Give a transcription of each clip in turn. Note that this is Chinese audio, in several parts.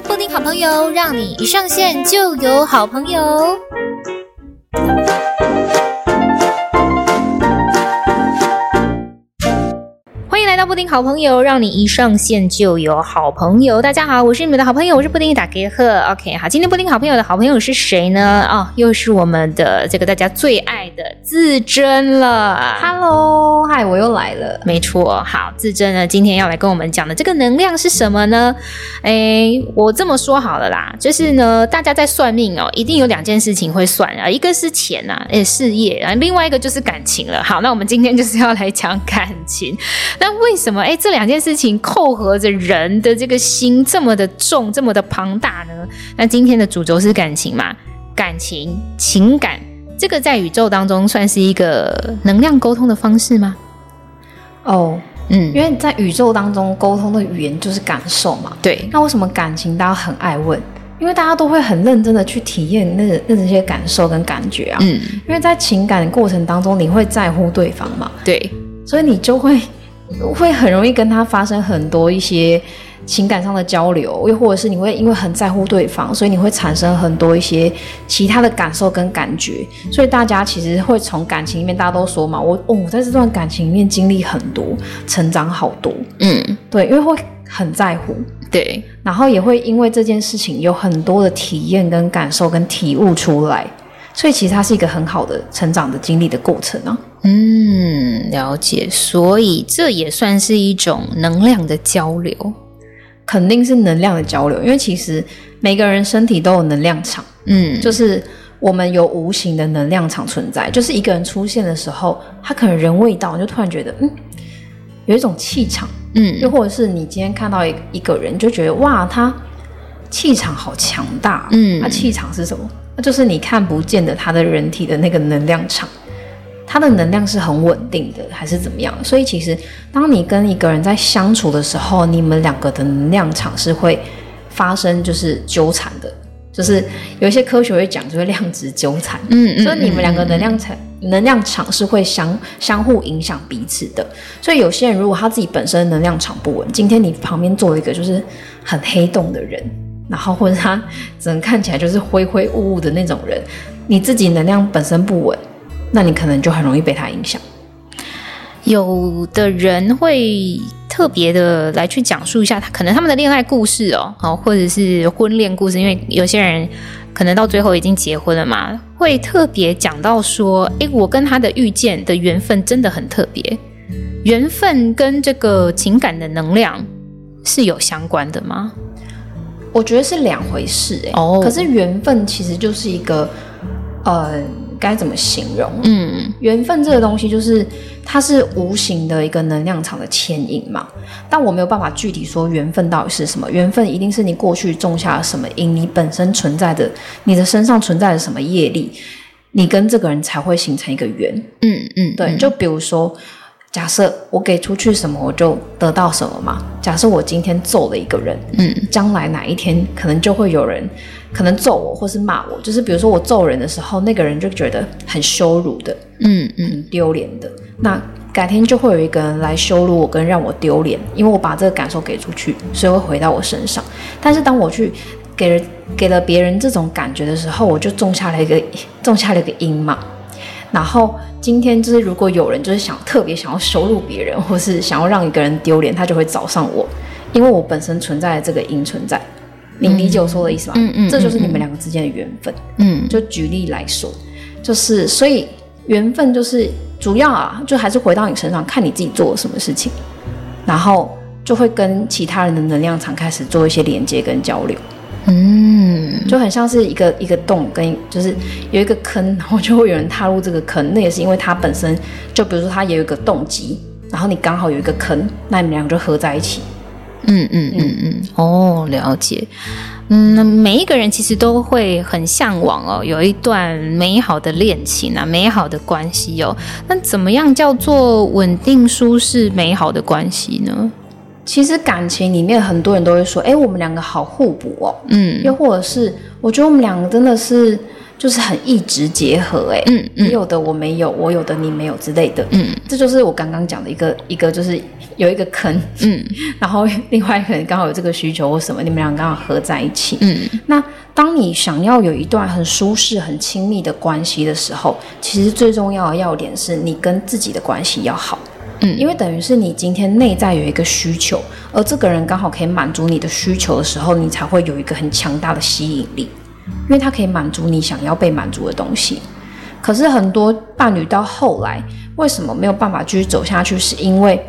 布丁好朋友，让你一上线就有好朋友。丁好朋友，让你一上线就有好朋友。大家好，我是你们的好朋友，我是布丁打给贺。OK，好，今天布丁好朋友的好朋友是谁呢？哦，又是我们的这个大家最爱的自珍了。Hello，嗨，我又来了。没错，好，自珍呢，今天要来跟我们讲的这个能量是什么呢？哎，我这么说好了啦，就是呢，大家在算命哦，一定有两件事情会算啊，一个是钱呐，哎，事业啊，另外一个就是感情了。好，那我们今天就是要来讲感情。那为什么哎，这两件事情扣合着人的这个心这么的重，这么的庞大呢？那今天的主轴是感情嘛？感情、情感，这个在宇宙当中算是一个能量沟通的方式吗？哦，嗯，因为在宇宙当中沟通的语言就是感受嘛。对。那为什么感情大家很爱问？因为大家都会很认真的去体验那那这些感受跟感觉啊。嗯。因为在情感的过程当中，你会在乎对方嘛？对。所以你就会。会很容易跟他发生很多一些情感上的交流，又或者是你会因为很在乎对方，所以你会产生很多一些其他的感受跟感觉。所以大家其实会从感情里面，大家都说嘛，我哦，我在这段感情里面经历很多，成长好多。嗯，对，因为会很在乎，对，然后也会因为这件事情有很多的体验跟感受跟体悟出来。所以其实它是一个很好的成长的经历的过程啊。嗯，了解。所以这也算是一种能量的交流，肯定是能量的交流。因为其实每个人身体都有能量场，嗯，就是我们有无形的能量场存在。就是一个人出现的时候，他可能人未到，你就突然觉得，嗯，有一种气场，嗯，又或者是你今天看到一一个人，就觉得哇，他气场好强大，嗯，他气场是什么？那就是你看不见的他的人体的那个能量场，他的能量是很稳定的，还是怎么样？所以其实当你跟一个人在相处的时候，你们两个的能量场是会发生就是纠缠的，就是有一些科学会讲，就是量子纠缠。嗯，所以你们两个能量场能量场是会相相互影响彼此的。所以有些人如果他自己本身能量场不稳，今天你旁边坐一个就是很黑洞的人。然后或者他只能看起来就是灰灰雾雾的那种人，你自己能量本身不稳，那你可能就很容易被他影响。有的人会特别的来去讲述一下他可能他们的恋爱故事哦，好，或者是婚恋故事，因为有些人可能到最后已经结婚了嘛，会特别讲到说，诶，我跟他的遇见的缘分真的很特别，缘分跟这个情感的能量是有相关的吗？我觉得是两回事哎、欸，oh. 可是缘分其实就是一个，呃，该怎么形容？嗯，缘分这个东西就是它是无形的一个能量场的牵引嘛，但我没有办法具体说缘分到底是什么。缘分一定是你过去种下了什么因，你本身存在的，你的身上存在的什么业力，你跟这个人才会形成一个缘。嗯嗯，对，就比如说。假设我给出去什么，我就得到什么嘛。假设我今天揍了一个人，嗯，将来哪一天可能就会有人可能揍我，或是骂我。就是比如说我揍人的时候，那个人就觉得很羞辱的，嗯嗯，丢脸的。那改天就会有一个人来羞辱我，跟让我丢脸，因为我把这个感受给出去，所以会回到我身上。但是当我去给了给了别人这种感觉的时候，我就种下了一个种下了一个因嘛。然后今天就是，如果有人就是想特别想要羞辱别人，或是想要让一个人丢脸，他就会找上我，因为我本身存在的这个因存在。你理解我说的意思吗？嗯嗯，嗯，这就是你们两个之间的缘分。嗯，就举例来说，就是所以缘分就是主要啊，就还是回到你身上，看你自己做了什么事情，然后就会跟其他人的能量场开始做一些连接跟交流。嗯，就很像是一个一个洞，跟就是有一个坑，然后就会有人踏入这个坑。那也是因为它本身就，比如说他也有一个动机，然后你刚好有一个坑，那你们两个就合在一起。嗯嗯嗯嗯，哦，了解。嗯，每一个人其实都会很向往哦，有一段美好的恋情啊，美好的关系哦。那怎么样叫做稳定、舒适、美好的关系呢？其实感情里面很多人都会说，哎，我们两个好互补哦，嗯，又或者是我觉得我们两个真的是就是很一直结合，哎，嗯嗯，你有的我没有，我有的你没有之类的，嗯，这就是我刚刚讲的一个一个就是有一个坑，嗯，然后另外可能刚好有这个需求或什么，你们俩刚好合在一起，嗯，那当你想要有一段很舒适、很亲密的关系的时候，其实最重要的要点是你跟自己的关系要好。嗯，因为等于是你今天内在有一个需求，而这个人刚好可以满足你的需求的时候，你才会有一个很强大的吸引力，因为他可以满足你想要被满足的东西。可是很多伴侣到后来为什么没有办法继续走下去？是因为，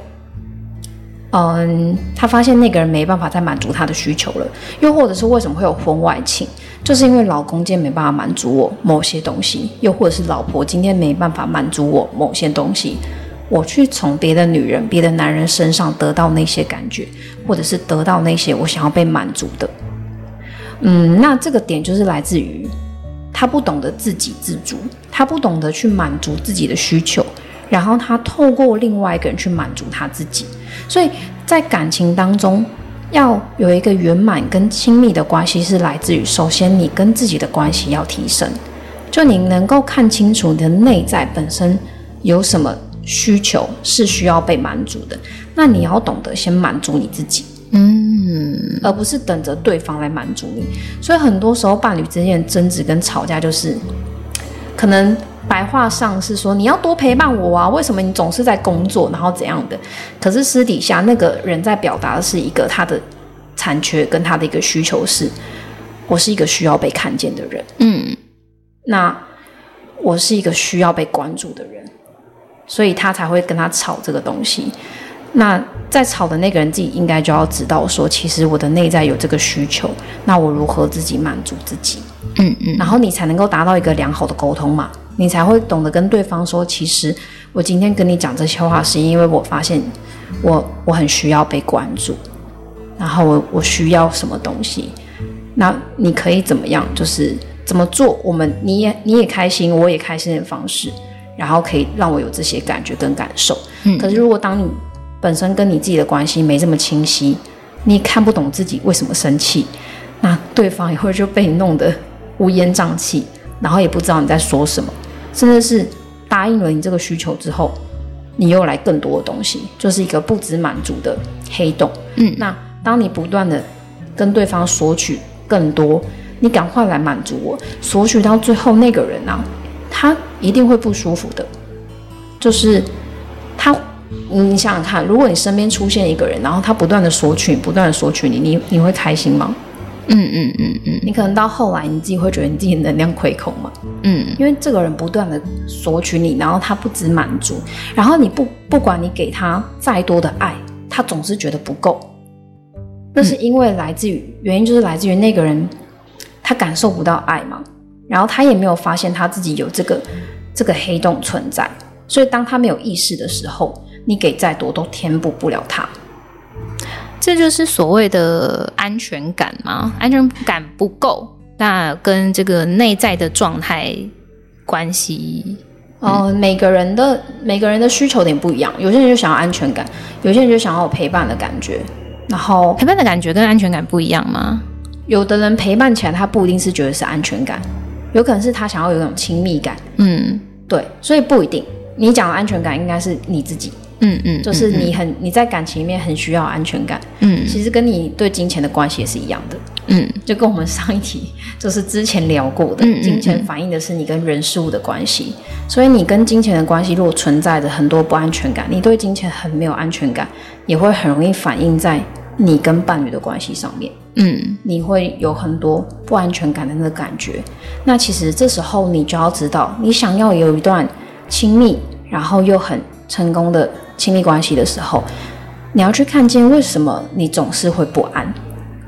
嗯，他发现那个人没办法再满足他的需求了，又或者是为什么会有婚外情？就是因为老公今天没办法满足我某些东西，又或者是老婆今天没办法满足我某些东西。我去从别的女人、别的男人身上得到那些感觉，或者是得到那些我想要被满足的。嗯，那这个点就是来自于他不懂得自给自足，他不懂得去满足自己的需求，然后他透过另外一个人去满足他自己。所以在感情当中，要有一个圆满跟亲密的关系，是来自于首先你跟自己的关系要提升，就你能够看清楚你的内在本身有什么。需求是需要被满足的，那你要懂得先满足你自己，嗯，而不是等着对方来满足你。所以很多时候伴侣之间的争执跟吵架，就是可能白话上是说你要多陪伴我啊，为什么你总是在工作，然后怎样的？可是私底下那个人在表达的是一个他的残缺跟他的一个需求是，我是一个需要被看见的人，嗯，那我是一个需要被关注的人。所以他才会跟他吵这个东西。那在吵的那个人自己应该就要知道说，其实我的内在有这个需求，那我如何自己满足自己？嗯嗯。然后你才能够达到一个良好的沟通嘛，你才会懂得跟对方说，其实我今天跟你讲这些话，是因为我发现我我很需要被关注，然后我我需要什么东西，那你可以怎么样？就是怎么做，我们你也你也开心，我也开心的方式。然后可以让我有这些感觉跟感受。嗯，可是如果当你本身跟你自己的关系没这么清晰，你也看不懂自己为什么生气，那对方也会就被你弄得乌烟瘴气，然后也不知道你在说什么，甚至是答应了你这个需求之后，你又来更多的东西，就是一个不知满足的黑洞。嗯，那当你不断的跟对方索取更多，你赶快来满足我，索取到最后那个人啊。他一定会不舒服的，就是他，你想想看，如果你身边出现一个人，然后他不断的索取，不断的索取你，你你会开心吗？嗯嗯嗯嗯，你可能到后来你自己会觉得你自己能量亏空嘛？嗯，因为这个人不断的索取你，然后他不知满足，然后你不不管你给他再多的爱，他总是觉得不够。那是因为来自于原因，就是来自于那个人他感受不到爱嘛。然后他也没有发现他自己有这个这个黑洞存在，所以当他没有意识的时候，你给再多都填补不了他。这就是所谓的安全感吗？安全感不够，那跟这个内在的状态关系？哦、嗯，每个人的每个人的需求点不一样，有些人就想要安全感，有些人就想要有陪伴的感觉。然后陪伴的感觉跟安全感不一样吗？有的人陪伴起来，他不一定是觉得是安全感。有可能是他想要有一种亲密感，嗯，对，所以不一定。你讲的安全感应该是你自己，嗯嗯，嗯就是你很你在感情里面很需要安全感，嗯，其实跟你对金钱的关系也是一样的，嗯，就跟我们上一题就是之前聊过的，嗯，金钱反映的是你跟人事物的关系，所以你跟金钱的关系如果存在着很多不安全感，你对金钱很没有安全感，也会很容易反映在你跟伴侣的关系上面。嗯，你会有很多不安全感的那个感觉。那其实这时候你就要知道，你想要有一段亲密，然后又很成功的亲密关系的时候，你要去看见为什么你总是会不安。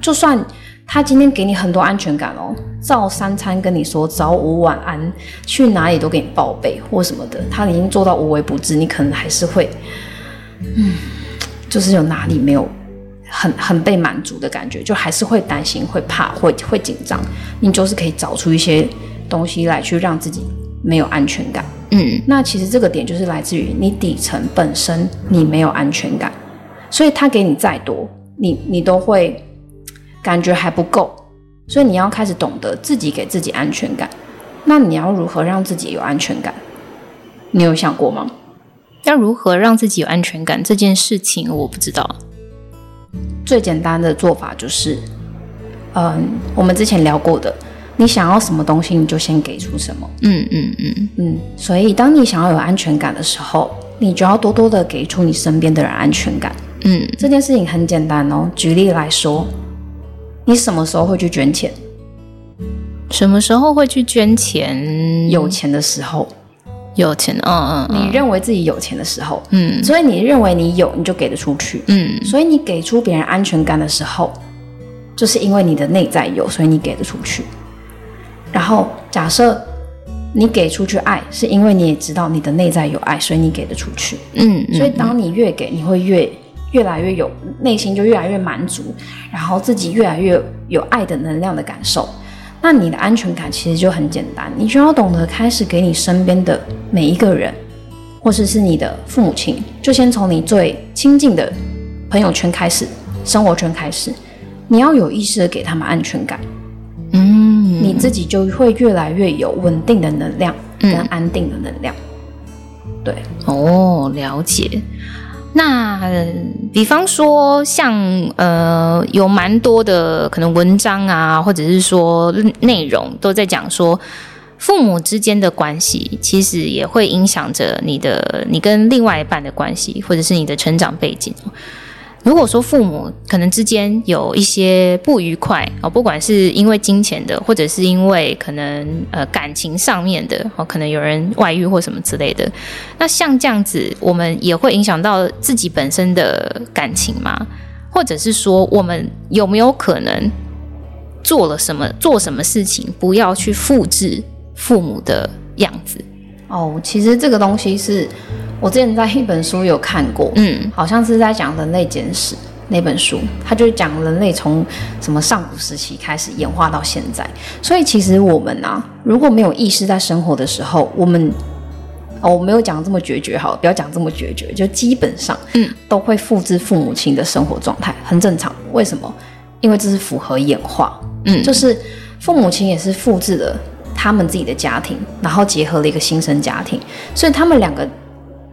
就算他今天给你很多安全感哦，照三餐跟你说早午晚安，去哪里都给你报备或什么的，他已经做到无微不至，你可能还是会，嗯，就是有哪里没有。很很被满足的感觉，就还是会担心、会怕、会会紧张。你就是可以找出一些东西来，去让自己没有安全感。嗯，那其实这个点就是来自于你底层本身你没有安全感，所以他给你再多，你你都会感觉还不够，所以你要开始懂得自己给自己安全感。那你要如何让自己有安全感？你有想过吗？要如何让自己有安全感这件事情，我不知道。最简单的做法就是，嗯，我们之前聊过的，你想要什么东西，你就先给出什么。嗯嗯嗯嗯。所以，当你想要有安全感的时候，你就要多多的给出你身边的人安全感。嗯，这件事情很简单哦。举例来说，你什么时候会去捐钱？什么时候会去捐钱？有钱的时候。有钱，嗯嗯，嗯，你认为自己有钱的时候，嗯，所以你认为你有，你就给得出去，嗯，所以你给出别人安全感的时候，就是因为你的内在有，所以你给得出去。然后假设你给出去爱，是因为你也知道你的内在有爱，所以你给得出去，嗯，所以当你越给，你会越越来越有内心就越来越满足，然后自己越来越有爱的能量的感受。那你的安全感其实就很简单，你就要懂得开始给你身边的每一个人，或者是，是你的父母亲，就先从你最亲近的朋友圈开始，生活圈开始，你要有意识的给他们安全感，嗯，你自己就会越来越有稳定的能量跟安定的能量，嗯、对，哦，了解。那比方说像，呃，有蛮多的可能文章啊，或者是说内容都在讲说，父母之间的关系其实也会影响着你的你跟另外一半的关系，或者是你的成长背景。如果说父母可能之间有一些不愉快哦，不管是因为金钱的，或者是因为可能呃感情上面的哦，可能有人外遇或什么之类的，那像这样子，我们也会影响到自己本身的感情吗？或者是说，我们有没有可能做了什么做什么事情，不要去复制父母的样子？哦，其实这个东西是。我之前在一本书有看过，嗯，好像是在讲人类简史那本书，他就讲人类从什么上古时期开始演化到现在。所以其实我们啊，如果没有意识在生活的时候，我们哦，我没有讲这么决绝，好，不要讲这么决绝，就基本上，嗯，都会复制父母亲的生活状态，很正常。为什么？因为这是符合演化，嗯，就是父母亲也是复制了他们自己的家庭，然后结合了一个新生家庭，所以他们两个。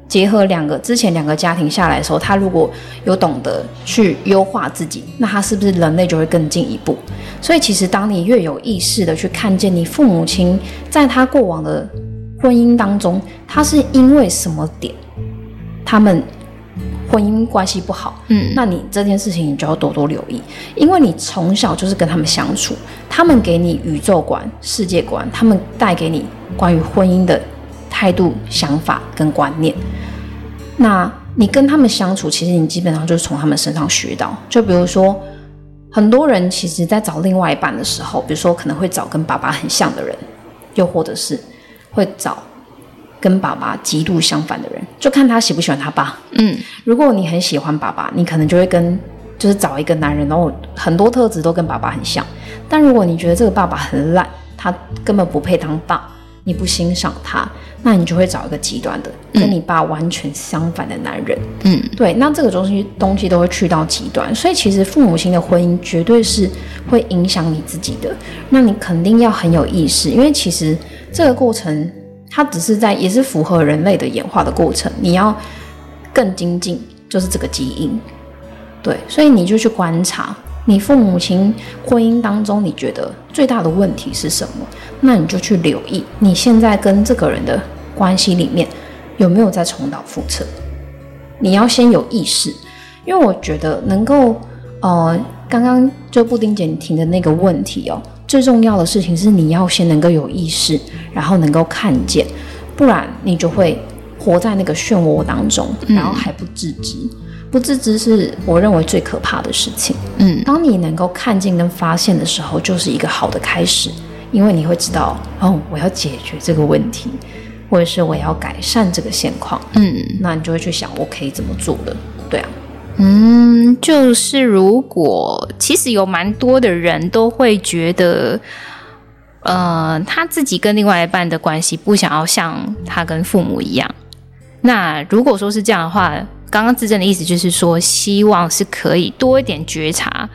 结合两个之前两个家庭下来的时候，他如果有懂得去优化自己，那他是不是人类就会更进一步？所以其实当你越有意识的去看见你父母亲在他过往的婚姻当中，他是因为什么点，他们婚姻关系不好，嗯，那你这件事情你就要多多留意，因为你从小就是跟他们相处，他们给你宇宙观、世界观，他们带给你关于婚姻的。态度、想法跟观念，那你跟他们相处，其实你基本上就是从他们身上学到。就比如说，很多人其实在找另外一半的时候，比如说可能会找跟爸爸很像的人，又或者是会找跟爸爸极度相反的人，就看他喜不喜欢他爸。嗯，如果你很喜欢爸爸，你可能就会跟就是找一个男人，然后很多特质都跟爸爸很像。但如果你觉得这个爸爸很烂，他根本不配当爸。你不欣赏他，那你就会找一个极端的，跟你爸完全相反的男人。嗯，对，那这个东西东西都会去到极端，所以其实父母亲的婚姻绝对是会影响你自己的。那你肯定要很有意识，因为其实这个过程它只是在，也是符合人类的演化的过程。你要更精进，就是这个基因。对，所以你就去观察。你父母亲婚姻当中，你觉得最大的问题是什么？那你就去留意，你现在跟这个人的关系里面有没有在重蹈覆辙？你要先有意识，因为我觉得能够，呃，刚刚就布丁姐你提的那个问题哦，最重要的事情是你要先能够有意识，然后能够看见，不然你就会活在那个漩涡当中，然后还不自知。嗯不自知是我认为最可怕的事情。嗯，当你能够看见跟发现的时候，就是一个好的开始，因为你会知道，哦，我要解决这个问题，或者是我要改善这个现况。嗯，那你就会去想，我可以怎么做的？对啊，嗯，就是如果其实有蛮多的人都会觉得，呃，他自己跟另外一半的关系不想要像他跟父母一样。那如果说是这样的话，刚刚自证的意思就是说，希望是可以多一点觉察，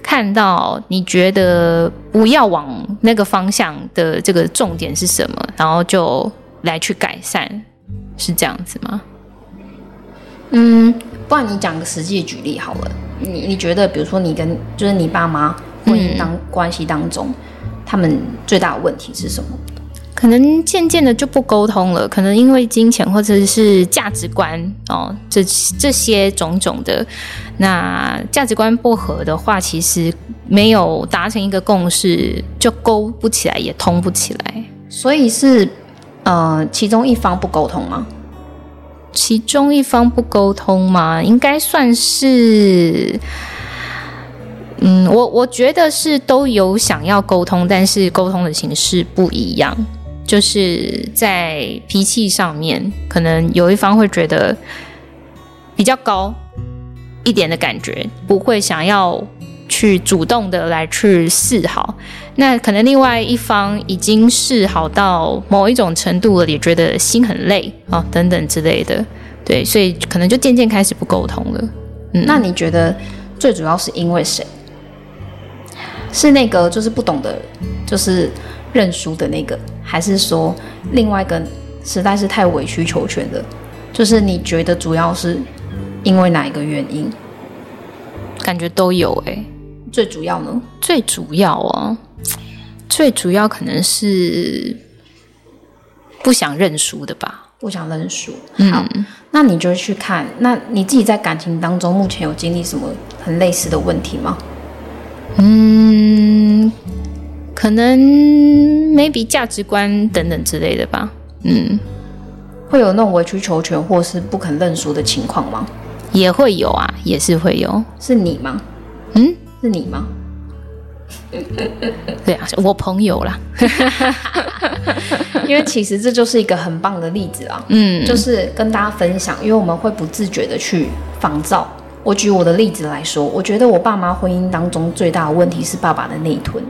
看到你觉得不要往那个方向的这个重点是什么，然后就来去改善，是这样子吗？嗯，不然你讲个实际举例好了。你你觉得，比如说你跟就是你爸妈婚姻当、嗯、关系当中，他们最大的问题是什么？可能渐渐的就不沟通了，可能因为金钱或者是价值观哦，这这些种种的，那价值观不合的话，其实没有达成一个共识，就沟不起来，也通不起来。所以是呃，其中一方不沟通吗？其中一方不沟通吗？应该算是，嗯，我我觉得是都有想要沟通，但是沟通的形式不一样。就是在脾气上面，可能有一方会觉得比较高一点的感觉，不会想要去主动的来去示好。那可能另外一方已经示好到某一种程度了，也觉得心很累啊，等等之类的。对，所以可能就渐渐开始不沟通了。嗯，那你觉得最主要是因为谁？是那个就是不懂的，就是。认输的那个，还是说另外一个实在是太委曲求全的？就是你觉得主要是因为哪一个原因？感觉都有诶、欸。最主要呢？最主要哦，最主要可能是不想认输的吧？不想认输。好，嗯、那你就去看，那你自己在感情当中目前有经历什么很类似的问题吗？嗯。可能 maybe 价值观等等之类的吧，嗯，会有那种委曲求全或是不肯认输的情况吗？也会有啊，也是会有。是你吗？嗯，是你吗？对啊，我朋友啦。因为其实这就是一个很棒的例子啊，嗯，就是跟大家分享，因为我们会不自觉的去仿造。我举我的例子来说，我觉得我爸妈婚姻当中最大的问题是爸爸的内吞。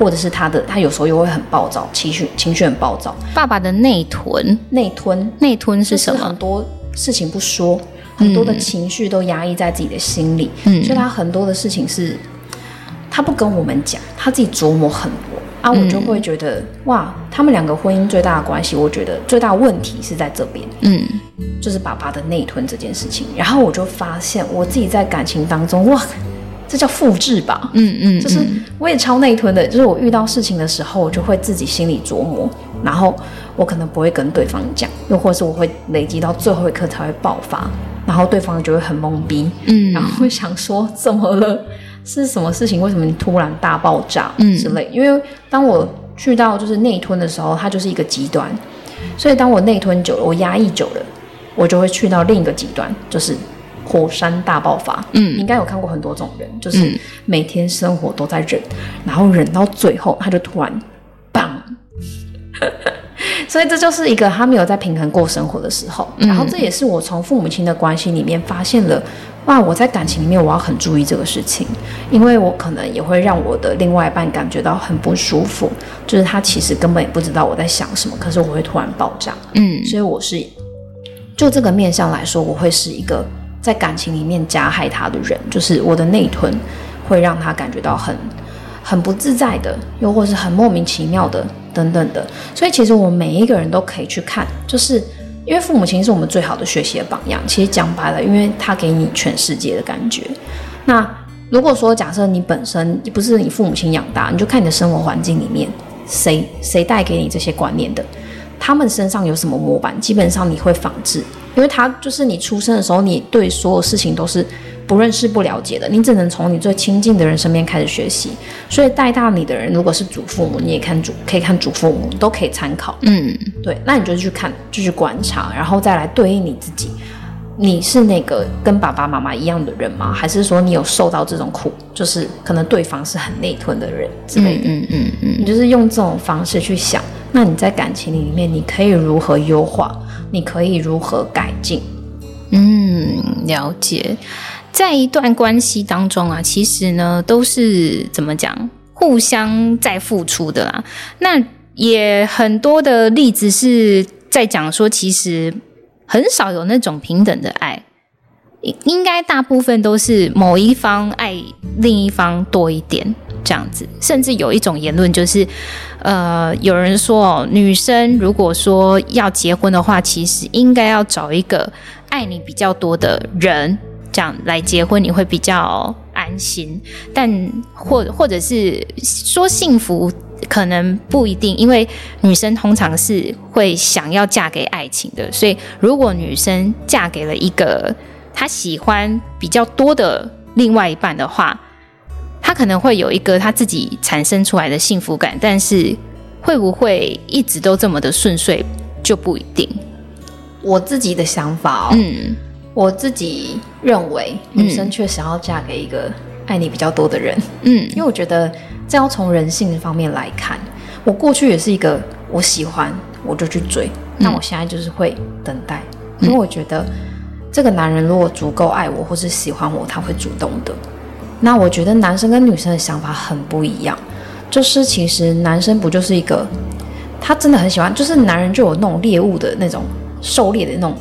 或者是他的，他有时候又会很暴躁，情绪情绪很暴躁。爸爸的内吞，内吞，内吞是什么？很多事情不说，很多的情绪都压抑在自己的心里，嗯，所以他很多的事情是，他不跟我们讲，他自己琢磨很多啊。我就会觉得，嗯，哇，他们两个婚姻最大的关系，我觉得最大问题是在这边，嗯，就是爸爸的内吞这件事情。然后我就发现我自己在感情当中，哇。这叫复制吧，嗯嗯，就是我也超内吞的，就是我遇到事情的时候，我就会自己心里琢磨，然后我可能不会跟对方讲，又或是我会累积到最后一刻才会爆发，然后对方就会很懵逼，嗯，然后会想说怎么了？是什么事情？为什么你突然大爆炸？嗯，之类。因为当我去到就是内吞的时候，它就是一个极端，所以当我内吞久了，我压抑久了，我就会去到另一个极端，就是。火山大爆发，嗯，你应该有看过很多种人，就是每天生活都在忍，嗯、然后忍到最后，他就突然，砰，所以这就是一个他没有在平衡过生活的时候，嗯、然后这也是我从父母亲的关系里面发现了，哇，我在感情里面我要很注意这个事情，因为我可能也会让我的另外一半感觉到很不舒服，就是他其实根本也不知道我在想什么，可是我会突然爆炸，嗯，所以我是就这个面相来说，我会是一个。在感情里面加害他的人，就是我的内吞，会让他感觉到很很不自在的，又或是很莫名其妙的等等的。所以其实我们每一个人都可以去看，就是因为父母亲是我们最好的学习的榜样。其实讲白了，因为他给你全世界的感觉。那如果说假设你本身不是你父母亲养大，你就看你的生活环境里面谁谁带给你这些观念的，他们身上有什么模板，基本上你会仿制。因为他就是你出生的时候，你对所有事情都是不认识、不了解的，你只能从你最亲近的人身边开始学习。所以带大你的人，如果是祖父母，你也看祖，可以看祖父母，都可以参考。嗯，对，那你就去看，就去观察，然后再来对应你自己。你是那个跟爸爸妈妈一样的人吗？还是说你有受到这种苦，就是可能对方是很内吞的人之类的？嗯嗯嗯，嗯，你就是用这种方式去想，那你在感情里面，你可以如何优化？你可以如何改进？嗯，了解。在一段关系当中啊，其实呢都是怎么讲，互相在付出的啦。那也很多的例子是在讲说，其实很少有那种平等的爱，应该大部分都是某一方爱另一方多一点这样子，甚至有一种言论就是，呃，有人说哦，女生如果说要结婚的话，其实应该要找一个爱你比较多的人，这样来结婚你会比较安心。但或或者是说幸福，可能不一定，因为女生通常是会想要嫁给爱情的，所以如果女生嫁给了一个。他喜欢比较多的另外一半的话，他可能会有一个他自己产生出来的幸福感，但是会不会一直都这么的顺遂就不一定。我自己的想法哦，嗯，我自己认为女生确实要嫁给一个爱你比较多的人，嗯，因为我觉得这要从人性的方面来看。我过去也是一个我喜欢我就去追，那我现在就是会等待，因为我觉得。这个男人如果足够爱我或是喜欢我，他会主动的。那我觉得男生跟女生的想法很不一样，就是其实男生不就是一个，他真的很喜欢，就是男人就有那种猎物的那种狩猎的那种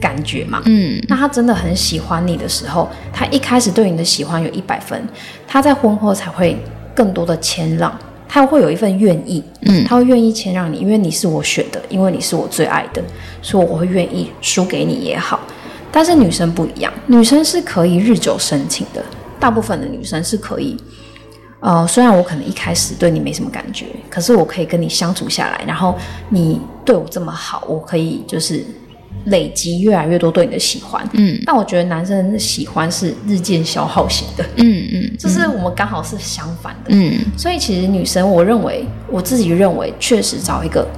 感觉嘛。嗯，那他真的很喜欢你的时候，他一开始对你的喜欢有一百分，他在婚后才会更多的谦让，他会有一份愿意，嗯，他会愿意谦让你，因为你是我选的，因为你是我最爱的，所以我会愿意输给你也好。但是女生不一样，女生是可以日久生情的。大部分的女生是可以，呃，虽然我可能一开始对你没什么感觉，可是我可以跟你相处下来，然后你对我这么好，我可以就是累积越来越多对你的喜欢。嗯，但我觉得男生的喜欢是日渐消耗型的。嗯嗯，就是我们刚好是相反的。嗯，所以其实女生，我认为我自己认为，确实找一个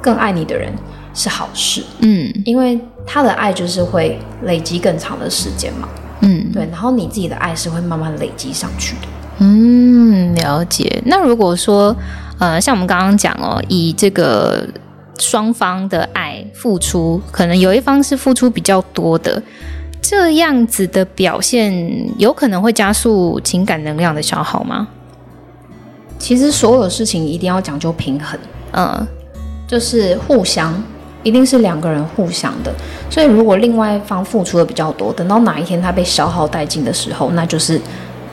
更爱你的人是好事。嗯，因为。他的爱就是会累积更长的时间嘛，嗯，对，然后你自己的爱是会慢慢累积上去的，嗯，了解。那如果说，呃，像我们刚刚讲哦，以这个双方的爱付出，可能有一方是付出比较多的，这样子的表现，有可能会加速情感能量的消耗吗？其实所有事情一定要讲究平衡，嗯，就是互相。一定是两个人互相的，所以如果另外一方付出的比较多，等到哪一天他被消耗殆尽的时候，那就是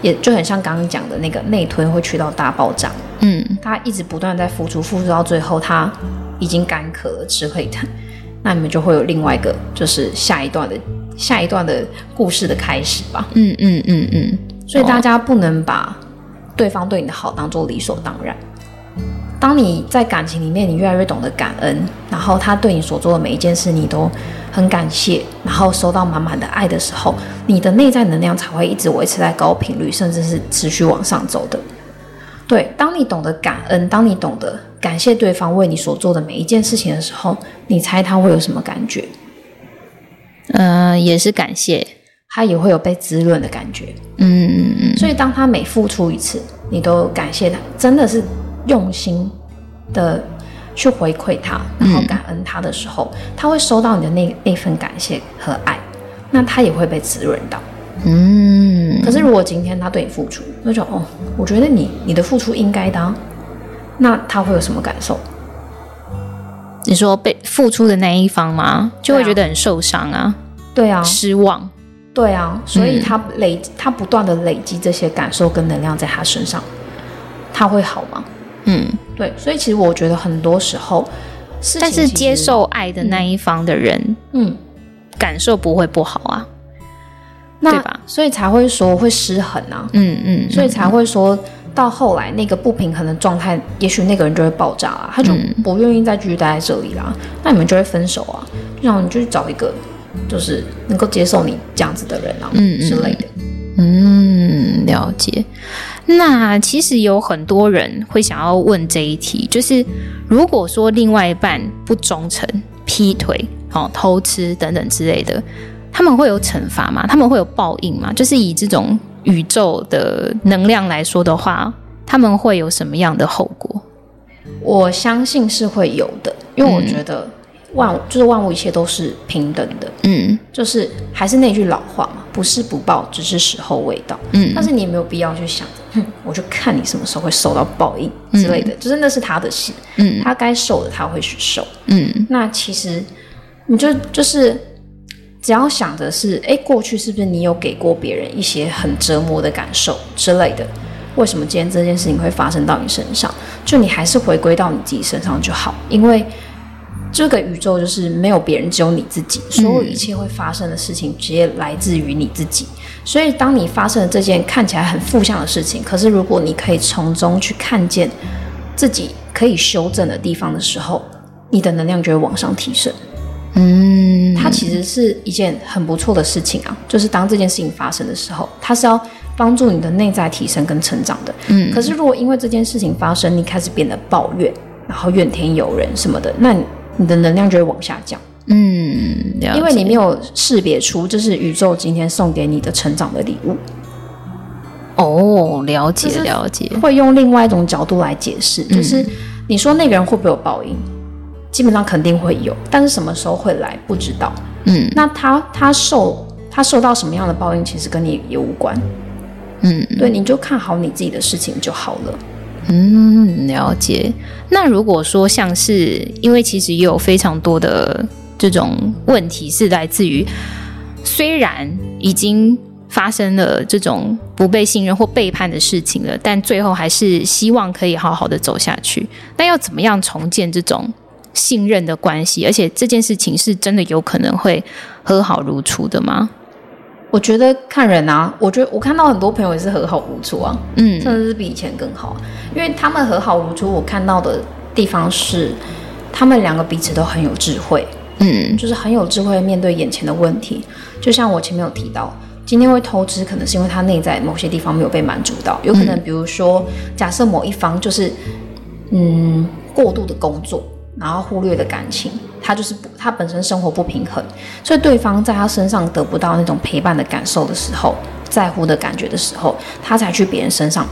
也就很像刚刚讲的那个内推会去到大爆炸。嗯，他一直不断在付出，付出到最后他已经干渴了，吃会疼，那你们就会有另外一个就是下一段的下一段的故事的开始吧。嗯嗯嗯嗯，所以大家不能把对方对你的好当做理所当然。当你在感情里面，你越来越懂得感恩，然后他对你所做的每一件事，你都很感谢，然后收到满满的爱的时候，你的内在能量才会一直维持在高频率，甚至是持续往上走的。对，当你懂得感恩，当你懂得感谢对方为你所做的每一件事情的时候，你猜他会有什么感觉？嗯、呃，也是感谢，他也会有被滋润的感觉。嗯嗯嗯。所以当他每付出一次，你都感谢他，真的是。用心的去回馈他，然后感恩他的时候，嗯、他会收到你的那那份感谢和爱，那他也会被滋润到。嗯。可是如果今天他对你付出，那就哦，我觉得你你的付出应该的，那他会有什么感受？你说被付出的那一方吗？就会觉得很受伤啊。对啊。失望。对啊。所以他累，嗯、他不断的累积这些感受跟能量在他身上，他会好吗？嗯，对，所以其实我觉得很多时候，但是接受爱的那一方的人，嗯，感受不会不好啊，那对吧？所以才会说会失衡啊，嗯嗯，所以才会说到后来那个不平衡的状态，也许那个人就会爆炸啊，他就不愿意再继续待在这里啦，那你们就会分手啊，然后你就去找一个就是能够接受你这样子的人啊，嗯。之类的，嗯，了解。那其实有很多人会想要问这一题，就是如果说另外一半不忠诚、劈腿、哦偷吃等等之类的，他们会有惩罚吗？他们会有报应吗？就是以这种宇宙的能量来说的话，他们会有什么样的后果？我相信是会有的，因为我觉得万就是万物一切都是平等的，嗯，就是还是那句老话嘛，不是不报，只是时候未到，嗯，但是你也没有必要去想。我就看你什么时候会受到报应之类的，嗯、就是那是他的事，嗯，他该受的他会去受，嗯，那其实你就就是只要想着是，哎，过去是不是你有给过别人一些很折磨的感受之类的？为什么今天这件事情会发生到你身上？就你还是回归到你自己身上就好，因为这个宇宙就是没有别人，只有你自己。所有一切会发生的事情，直接来自于你自己。所以，当你发生了这件看起来很负向的事情，可是如果你可以从中去看见自己可以修正的地方的时候，你的能量就会往上提升。嗯，它其实是一件很不错的事情啊。就是当这件事情发生的时候，它是要帮助你的内在提升跟成长的。嗯，可是如果因为这件事情发生，你开始变得抱怨，然后怨天尤人什么的，那你的能量就会往下降。嗯，因为你没有识别出这是宇宙今天送给你的成长的礼物。哦，了解了解，会用另外一种角度来解释，嗯，就是你说那个人会不会有报应？基本上肯定会有，但是什么时候会来不知道。嗯，那他他受他受到什么样的报应，其实跟你也无关。嗯，对，你就看好你自己的事情就好了。嗯，了解。那如果说像是因为其实也有非常多的这种问题是来自于，虽然已经发生了这种不被信任或背叛的事情了，但最后还是希望可以好好的走下去。那要怎么样重建这种？信任的关系，而且这件事情是真的有可能会和好如初的吗？我觉得看人啊，我觉得我看到很多朋友也是和好如初啊，嗯，甚至是比以前更好，因为他们和好如初。我看到的地方是，他们两个彼此都很有智慧，嗯，就是很有智慧面对眼前的问题。就像我前面有提到，今天会偷吃，可能是因为他内在某些地方没有被满足到，有可能比如说，假设某一方就是嗯过度的工作。然后忽略的感情，他就是不，他本身生活不平衡，所以对方在他身上得不到那种陪伴的感受的时候，在乎的感觉的时候，他才去别人身上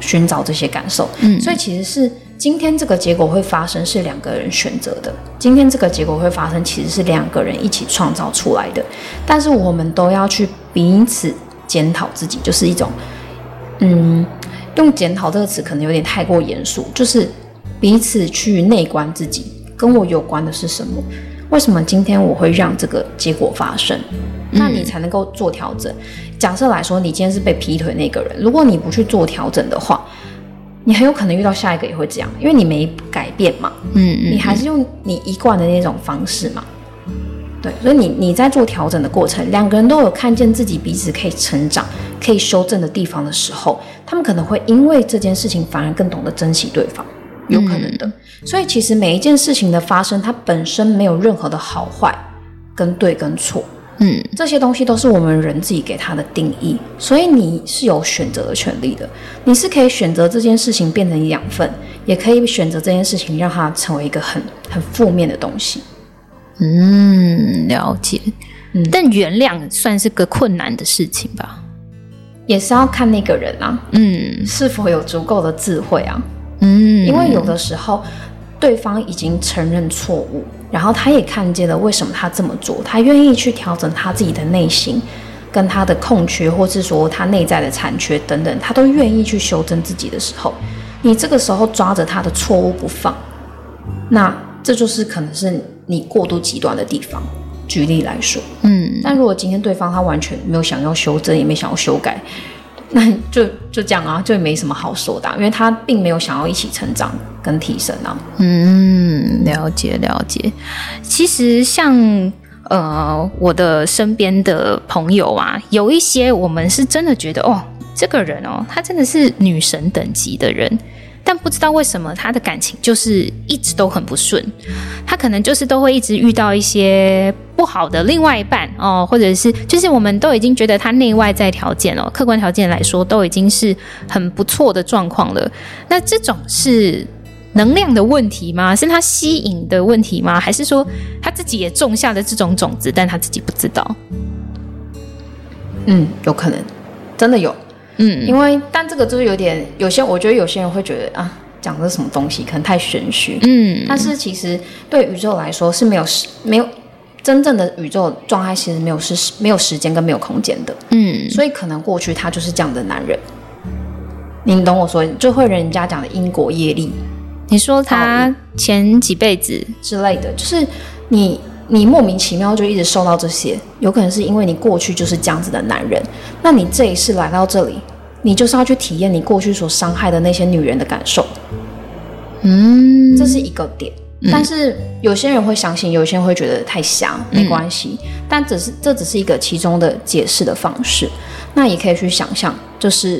寻找这些感受。嗯，所以其实是今天这个结果会发生，是两个人选择的。今天这个结果会发生，其实是两个人一起创造出来的。但是我们都要去彼此检讨自己，就是一种，嗯，用检讨这个词可能有点太过严肃，就是。彼此去内观自己，跟我有关的是什么？为什么今天我会让这个结果发生？那你才能够做调整。假设来说，你今天是被劈腿那个人，如果你不去做调整的话，你很有可能遇到下一个也会这样，因为你没改变嘛。嗯，你还是用你一贯的那种方式嘛。对，所以你你在做调整的过程，两个人都有看见自己彼此可以成长、可以修正的地方的时候，他们可能会因为这件事情反而更懂得珍惜对方。有可能的，所以其实每一件事情的发生，它本身没有任何的好坏，跟对跟错，嗯，这些东西都是我们人自己给它的定义，所以你是有选择的权利的，你是可以选择这件事情变成养分，也可以选择这件事情让它成为一个很很负面的东西。嗯，了解。嗯，但原谅算是个困难的事情吧，也是要看那个人啊，嗯，是否有足够的智慧啊。嗯，因为有的时候对方已经承认错误，然后他也看见了为什么他这么做，他愿意去调整他自己的内心，跟他的空缺，或是说他内在的残缺等等，他都愿意去修正自己的时候，你这个时候抓着他的错误不放，那这就是可能是你过度极端的地方。举例来说，嗯，但如果今天对方他完全没有想要修正，也没想要修改。那 就就这样啊，就没什么好说的，因为他并没有想要一起成长跟提升啊。嗯，了解了解。其实像呃我的身边的朋友啊，有一些我们是真的觉得哦，这个人哦，他真的是女神等级的人。但不知道为什么他的感情就是一直都很不顺，他可能就是都会一直遇到一些不好的另外一半哦，或者是就是我们都已经觉得他内外在条件哦，客观条件来说都已经是很不错的状况了。那这种是能量的问题吗？是他吸引的问题吗？还是说他自己也种下了这种种子，但他自己不知道？嗯，有可能，真的有。嗯，因为但这个就是有点，有些我觉得有些人会觉得啊，讲的是什么东西，可能太玄虚。嗯，但是其实对宇宙来说是没有时没有真正的宇宙状态，其实没有是没有时间跟没有空间的。嗯，所以可能过去他就是这样的男人，你懂我说，就会人家讲的因果业力。你说他前几辈子之类的，就是你你莫名其妙就一直受到这些，有可能是因为你过去就是这样子的男人，那你这一世来到这里，你就是要去体验你过去所伤害的那些女人的感受。嗯，这是一个点。但是有些人会相信，有些人会觉得太瞎，没关系。嗯、但只是这只是一个其中的解释的方式。那也可以去想象，就是，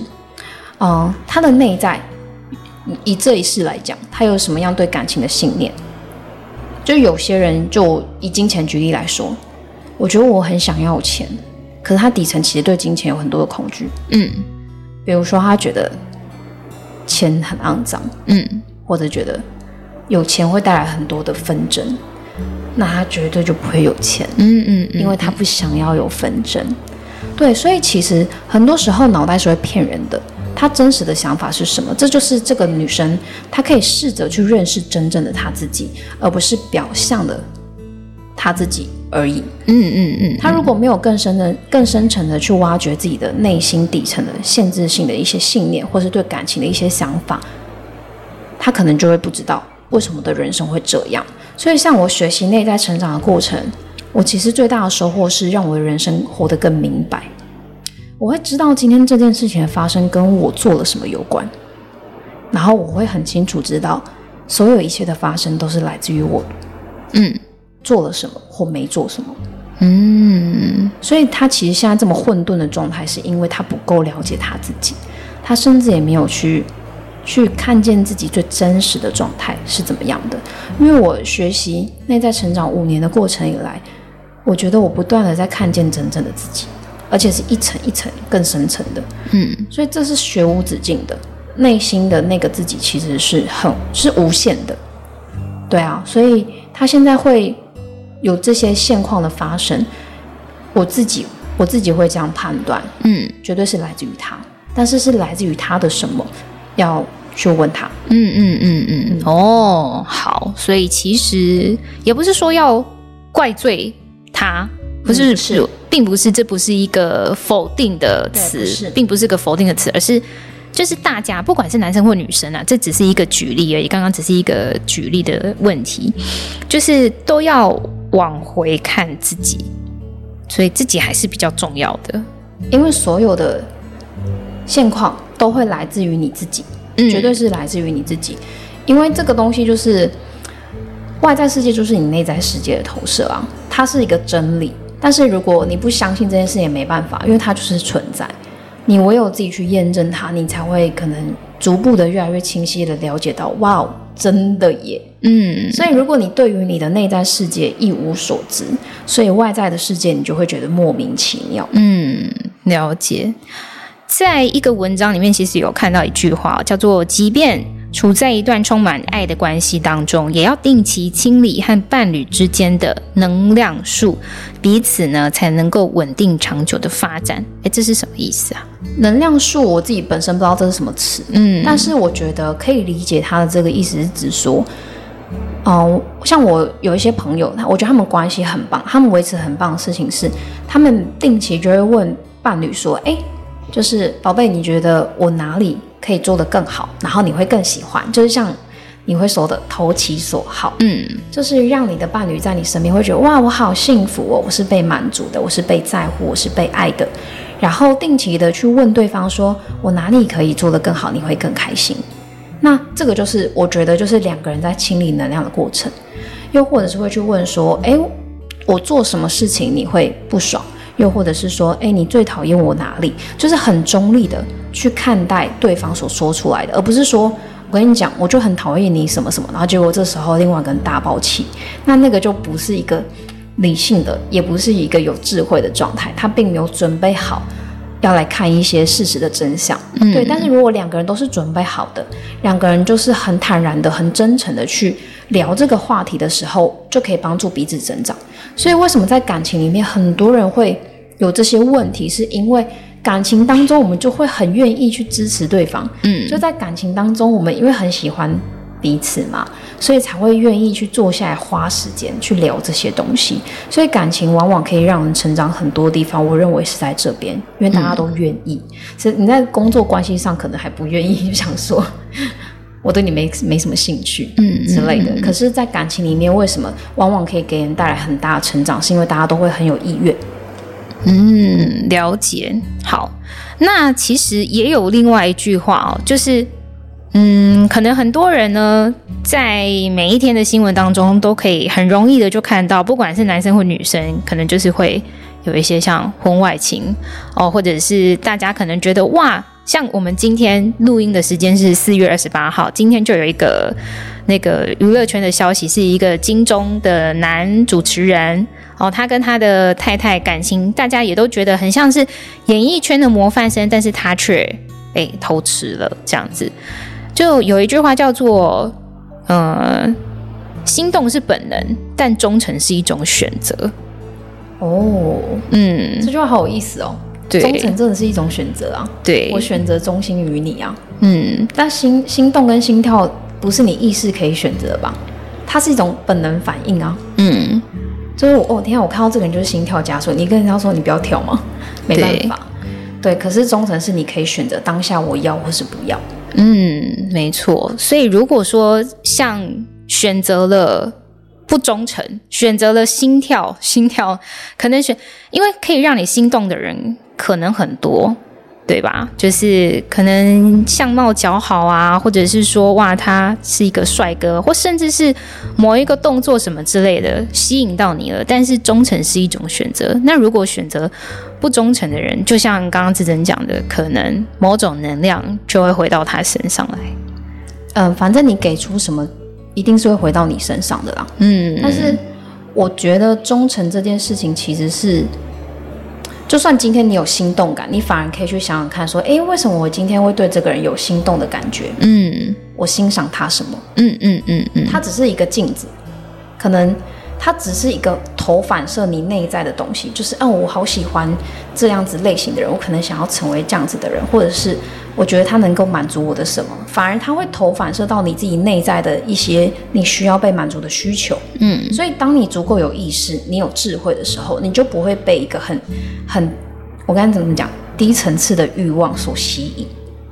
嗯、呃，他的内在，以这一世来讲，他有什么样对感情的信念？就有些人就以金钱举例来说，我觉得我很想要钱，可是他底层其实对金钱有很多的恐惧。嗯，比如说他觉得钱很肮脏，嗯，或者觉得。有钱会带来很多的纷争，那他绝对就不会有钱。嗯嗯，嗯，因为他不想要有纷争。对，所以其实很多时候脑袋是会骗人的。他真实的想法是什么？这就是这个女生，她可以试着去认识真正的她自己，而不是表象的她自己而已。嗯嗯嗯，她如果没有更深的、更深层的去挖掘自己的内心底层的限制性的一些信念，或是对感情的一些想法，她可能就会不知道。为什么的人生会这样？所以，像我学习内在成长的过程，我其实最大的收获是让我的人生活得更明白。我会知道今天这件事情的发生跟我做了什么有关，然后我会很清楚知道所有一切的发生都是来自于我，嗯，做了什么或没做什么，嗯。所以他其实现在这么混沌的状态，是因为他不够了解他自己，他甚至也没有去。去看见自己最真实的状态是怎么样的？因为我学习内在成长五年的过程以来，我觉得我不断的在看见真正的自己，而且是一层一层更深层的。嗯，所以这是学无止境的，内心的那个自己其实是很是无限的。对啊，所以他现在会有这些现况的发生，我自己我自己会这样判断，嗯，绝对是来自于他，但是是来自于他的什么？要去问他，嗯嗯嗯嗯。嗯，哦，好，所以其实也不是说要怪罪他，不是，嗯、是，并不是，这不是一个否定的词，并不是个否定的词，而是就是大家不管是男生或女生啊，这只是一个举例而已，刚刚只是一个举例的问题，就是都要往回看自己，所以自己还是比较重要的，因为所有的现况。都会来自于你自己，嗯，绝对是来自于你自己，因为这个东西就是外在世界，就是你内在世界的投射啊，它是一个真理。但是如果你不相信这件事，也没办法，因为它就是存在。你唯有自己去验证它，你才会可能逐步的越来越清晰的了解到，哇，真的耶，嗯。所以如果你对于你的内在世界一无所知，所以外在的世界你就会觉得莫名其妙，嗯，了解。在一个文章里面，其实有看到一句话，叫做“即便处在一段充满爱的关系当中，也要定期清理和伴侣之间的能量树，彼此呢才能够稳定长久的发展。”诶，这是什么意思啊？能量树，我自己本身不知道这是什么词，嗯，但是我觉得可以理解他的这个意思是指说，哦、像我有一些朋友，他我觉得他们关系很棒，他们维持很棒的事情是，他们定期就会问伴侣说：“诶。”就是宝贝，你觉得我哪里可以做得更好？然后你会更喜欢，就是像你会说的投其所好，嗯，就是让你的伴侣在你身边会觉得哇，我好幸福哦，我是被满足的，我是被在乎，我是被爱的。然后定期的去问对方说，我哪里可以做得更好？你会更开心。那这个就是我觉得就是两个人在清理能量的过程，又或者是会去问说，诶，我做什么事情你会不爽？又或者是说，诶，你最讨厌我哪里？就是很中立的去看待对方所说出来的，而不是说我跟你讲，我就很讨厌你什么什么，然后结果这时候另外一个人大爆气，那那个就不是一个理性的，也不是一个有智慧的状态，他并没有准备好要来看一些事实的真相。嗯，对。但是如果两个人都是准备好的，两个人就是很坦然的、很真诚的去聊这个话题的时候，就可以帮助彼此成长。所以，为什么在感情里面很多人会有这些问题？是因为感情当中，我们就会很愿意去支持对方。嗯，就在感情当中，我们因为很喜欢彼此嘛，所以才会愿意去坐下来花时间去聊这些东西。所以，感情往往可以让人成长很多地方。我认为是在这边，因为大家都愿意。所以你在工作关系上可能还不愿意，就想说。我对你没没什么兴趣，嗯之类的。嗯嗯嗯、可是，在感情里面，为什么往往可以给人带来很大的成长？是因为大家都会很有意愿。嗯，了解。好，那其实也有另外一句话哦，就是。嗯，可能很多人呢，在每一天的新闻当中，都可以很容易的就看到，不管是男生或女生，可能就是会有一些像婚外情哦，或者是大家可能觉得哇，像我们今天录音的时间是四月二十八号，今天就有一个那个娱乐圈的消息，是一个金钟的男主持人哦，他跟他的太太感情，大家也都觉得很像是演艺圈的模范生，但是他却被偷吃了这样子。就有一句话叫做，呃，心动是本能，但忠诚是一种选择。哦，嗯，这句话好有意思哦。对，忠诚真的是一种选择啊。对，我选择忠心于你啊。嗯，但心心动跟心跳不是你意识可以选择的吧？它是一种本能反应啊。嗯，就是我，哦天啊，我看到这个人就是心跳加速，你跟人家说你不要跳吗？没办法。对，对，可是忠诚是你可以选择当下我要或是不要。嗯，没错。所以如果说像选择了不忠诚，选择了心跳，心跳可能选，因为可以让你心动的人可能很多。对吧？就是可能相貌姣好啊，或者是说哇，他是一个帅哥，或甚至是某一个动作什么之类的吸引到你了。但是忠诚是一种选择。那如果选择不忠诚的人，就像刚刚志珍讲的，可能某种能量就会回到他身上来。嗯，反正你给出什么，一定是会回到你身上的啦。嗯，但是我觉得忠诚这件事情其实是。就算今天你有心动感，你反而可以去想想看，说，哎，为什么我今天会对这个人有心动的感觉？嗯，我欣赏他什么？嗯嗯嗯嗯，他只是一个镜子，可能他只是一个头反射你内在的东西，就是，哦，我好喜欢这样子类型的人，我可能想要成为这样子的人，或者是。我觉得它能够满足我的什么，反而它会投反射到你自己内在的一些你需要被满足的需求。嗯，所以当你足够有意识、你有智慧的时候，你就不会被一个很很我刚才怎么讲低层次的欲望所吸引，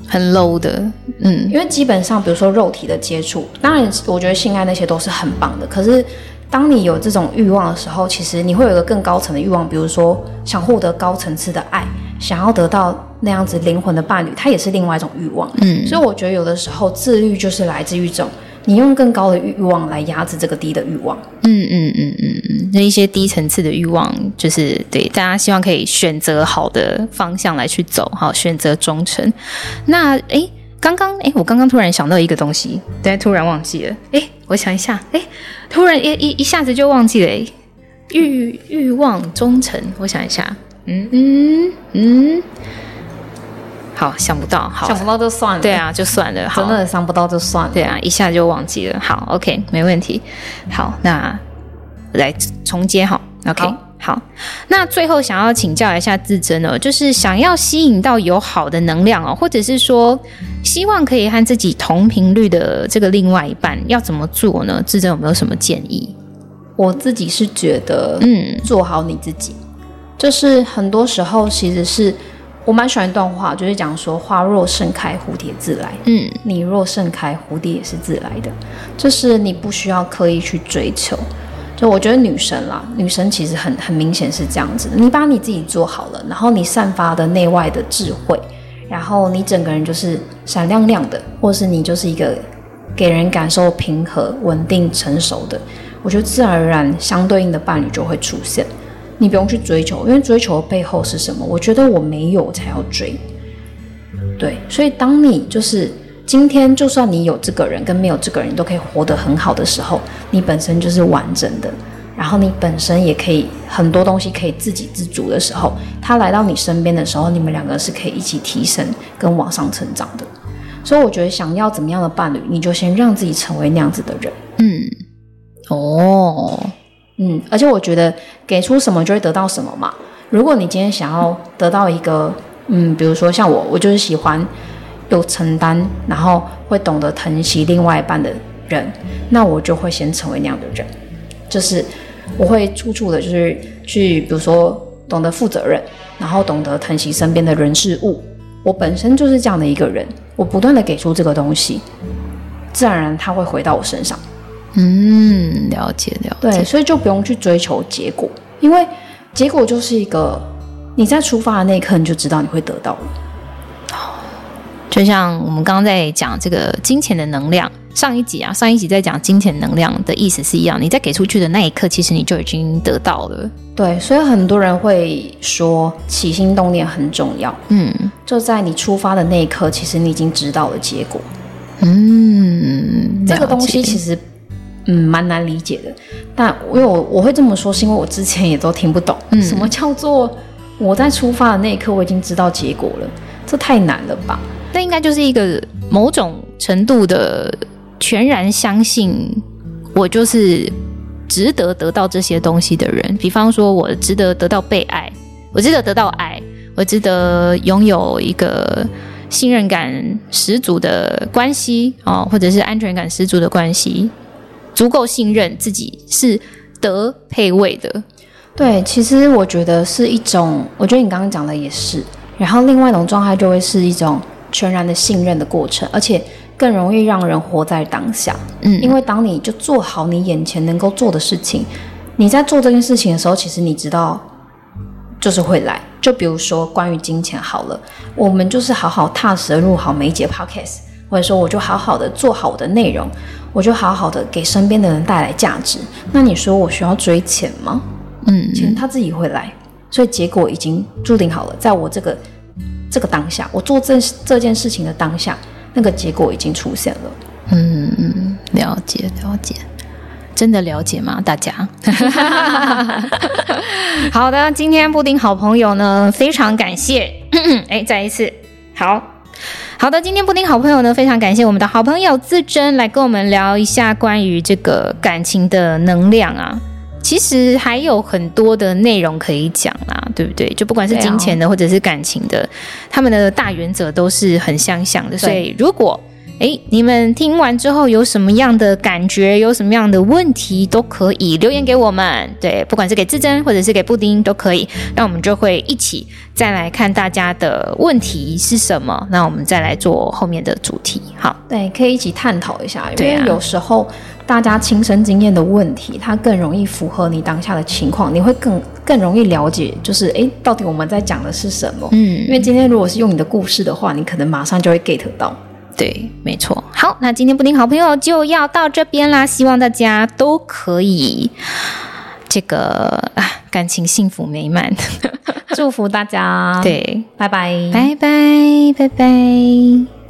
很 low 的。嗯，因为基本上比如说肉体的接触，当然我觉得性爱那些都是很棒的，可是。当你有这种欲望的时候，其实你会有一个更高层的欲望，比如说想获得高层次的爱，想要得到那样子灵魂的伴侣，它也是另外一种欲望。嗯，所以我觉得有的时候自律就是来自于一种你用更高的欲望来压制这个低的欲望。嗯嗯嗯嗯嗯，那一些低层次的欲望，就是对大家希望可以选择好的方向来去走，好选择忠诚。那诶。刚刚诶，我刚刚突然想到一个东西，对，突然忘记了。诶，我想一下，诶，突然一一一下子就忘记了。诶，欲欲望忠诚，我想一下，嗯嗯嗯，好，想不到，好，想不到就算了。对啊，就算了，好，真的想不到就算了。对啊，一下就忘记了。好，OK，没问题。好，那来重接哈，OK。好好，那最后想要请教一下自珍哦，就是想要吸引到有好的能量哦，或者是说希望可以和自己同频率的这个另外一半，要怎么做呢？自珍有没有什么建议？我自己是觉得，嗯，做好你自己，就是很多时候其实是我蛮喜欢一段话，就是讲说花若盛开，蝴蝶自来。嗯，你若盛开，蝴蝶也是自来的，就是你不需要刻意去追求。就我觉得女神啦，女神其实很很明显是这样子的，你把你自己做好了，然后你散发的内外的智慧，然后你整个人就是闪亮亮的，或是你就是一个给人感受平和、稳定、成熟的，我觉得自然而然相对应的伴侣就会出现。你不用去追求，因为追求的背后是什么？我觉得我没有才要追。对，所以当你就是。今天就算你有这个人跟没有这个人，你都可以活得很好的时候，你本身就是完整的。然后你本身也可以很多东西可以自给自足的时候，他来到你身边的时候，你们两个是可以一起提升跟往上成长的。所以我觉得，想要怎么样的伴侣，你就先让自己成为那样子的人。嗯，哦，嗯，而且我觉得给出什么就会得到什么嘛。如果你今天想要得到一个，嗯，比如说像我，我就是喜欢。有承担，然后会懂得疼惜另外一半的人，那我就会先成为那样的人，就是我会处处的，就是去，比如说懂得负责任，然后懂得疼惜身边的人事物。我本身就是这样的一个人，我不断的给出这个东西，自然而然它会回到我身上。嗯，了解了解。对，所以就不用去追求结果，因为结果就是一个你在出发的那一刻你就知道你会得到了。就像我们刚刚在讲这个金钱的能量，上一集啊，上一集在讲金钱能量的意思是一样，你在给出去的那一刻，其实你就已经得到了。对，所以很多人会说起心动念很重要。嗯，就在你出发的那一刻，其实你已经知道了结果。嗯，这个东西其实。嗯，蛮难理解的，但因为我我会这么说，是因为我之前也都听不懂，嗯，什么叫做我在出发的那一刻我已经知道结果了，这太难了吧？那应该就是一个某种程度的全然相信，我就是值得得到这些东西的人。比方说，我值得得到被爱，我值得得到爱，我值得拥有一个信任感十足的关系啊，或者是安全感十足的关系。足够信任自己是得配位的，对，其实我觉得是一种，我觉得你刚刚讲的也是，然后另外一种状态就会是一种全然的信任的过程，而且更容易让人活在当下。嗯，因为当你就做好你眼前能够做的事情，你在做这件事情的时候，其实你知道就是会来。就比如说关于金钱好了，我们就是好好踏实的录好每一节 podcast，或者说我就好好的做好我的内容。我就好好的给身边的人带来价值。那你说我需要追钱吗？嗯，钱他自己会来，所以结果已经注定好了。在我这个这个当下，我做这这件事情的当下，那个结果已经出现了。嗯嗯，了解了解，真的了解吗？大家？好的，今天布丁好朋友呢，非常感谢。哎，再一次，好。好的，今天布丁好朋友呢，非常感谢我们的好朋友自珍来跟我们聊一下关于这个感情的能量啊。其实还有很多的内容可以讲啦，对不对？就不管是金钱的或者是感情的，他们的大原则都是很相像的。所以如果诶，你们听完之后有什么样的感觉，有什么样的问题，都可以留言给我们。对，不管是给志珍或者是给布丁都可以。那我们就会一起再来看大家的问题是什么，那我们再来做后面的主题。好，对，可以一起探讨一下。因为有时候大家亲身经验的问题，它更容易符合你当下的情况，你会更更容易了解，就是诶，到底我们在讲的是什么？嗯，因为今天如果是用你的故事的话，你可能马上就会 get 到。对，没错。好，那今天布丁好朋友就要到这边啦，希望大家都可以这个啊感情幸福美满，祝福大家。对，拜拜，拜拜，拜拜。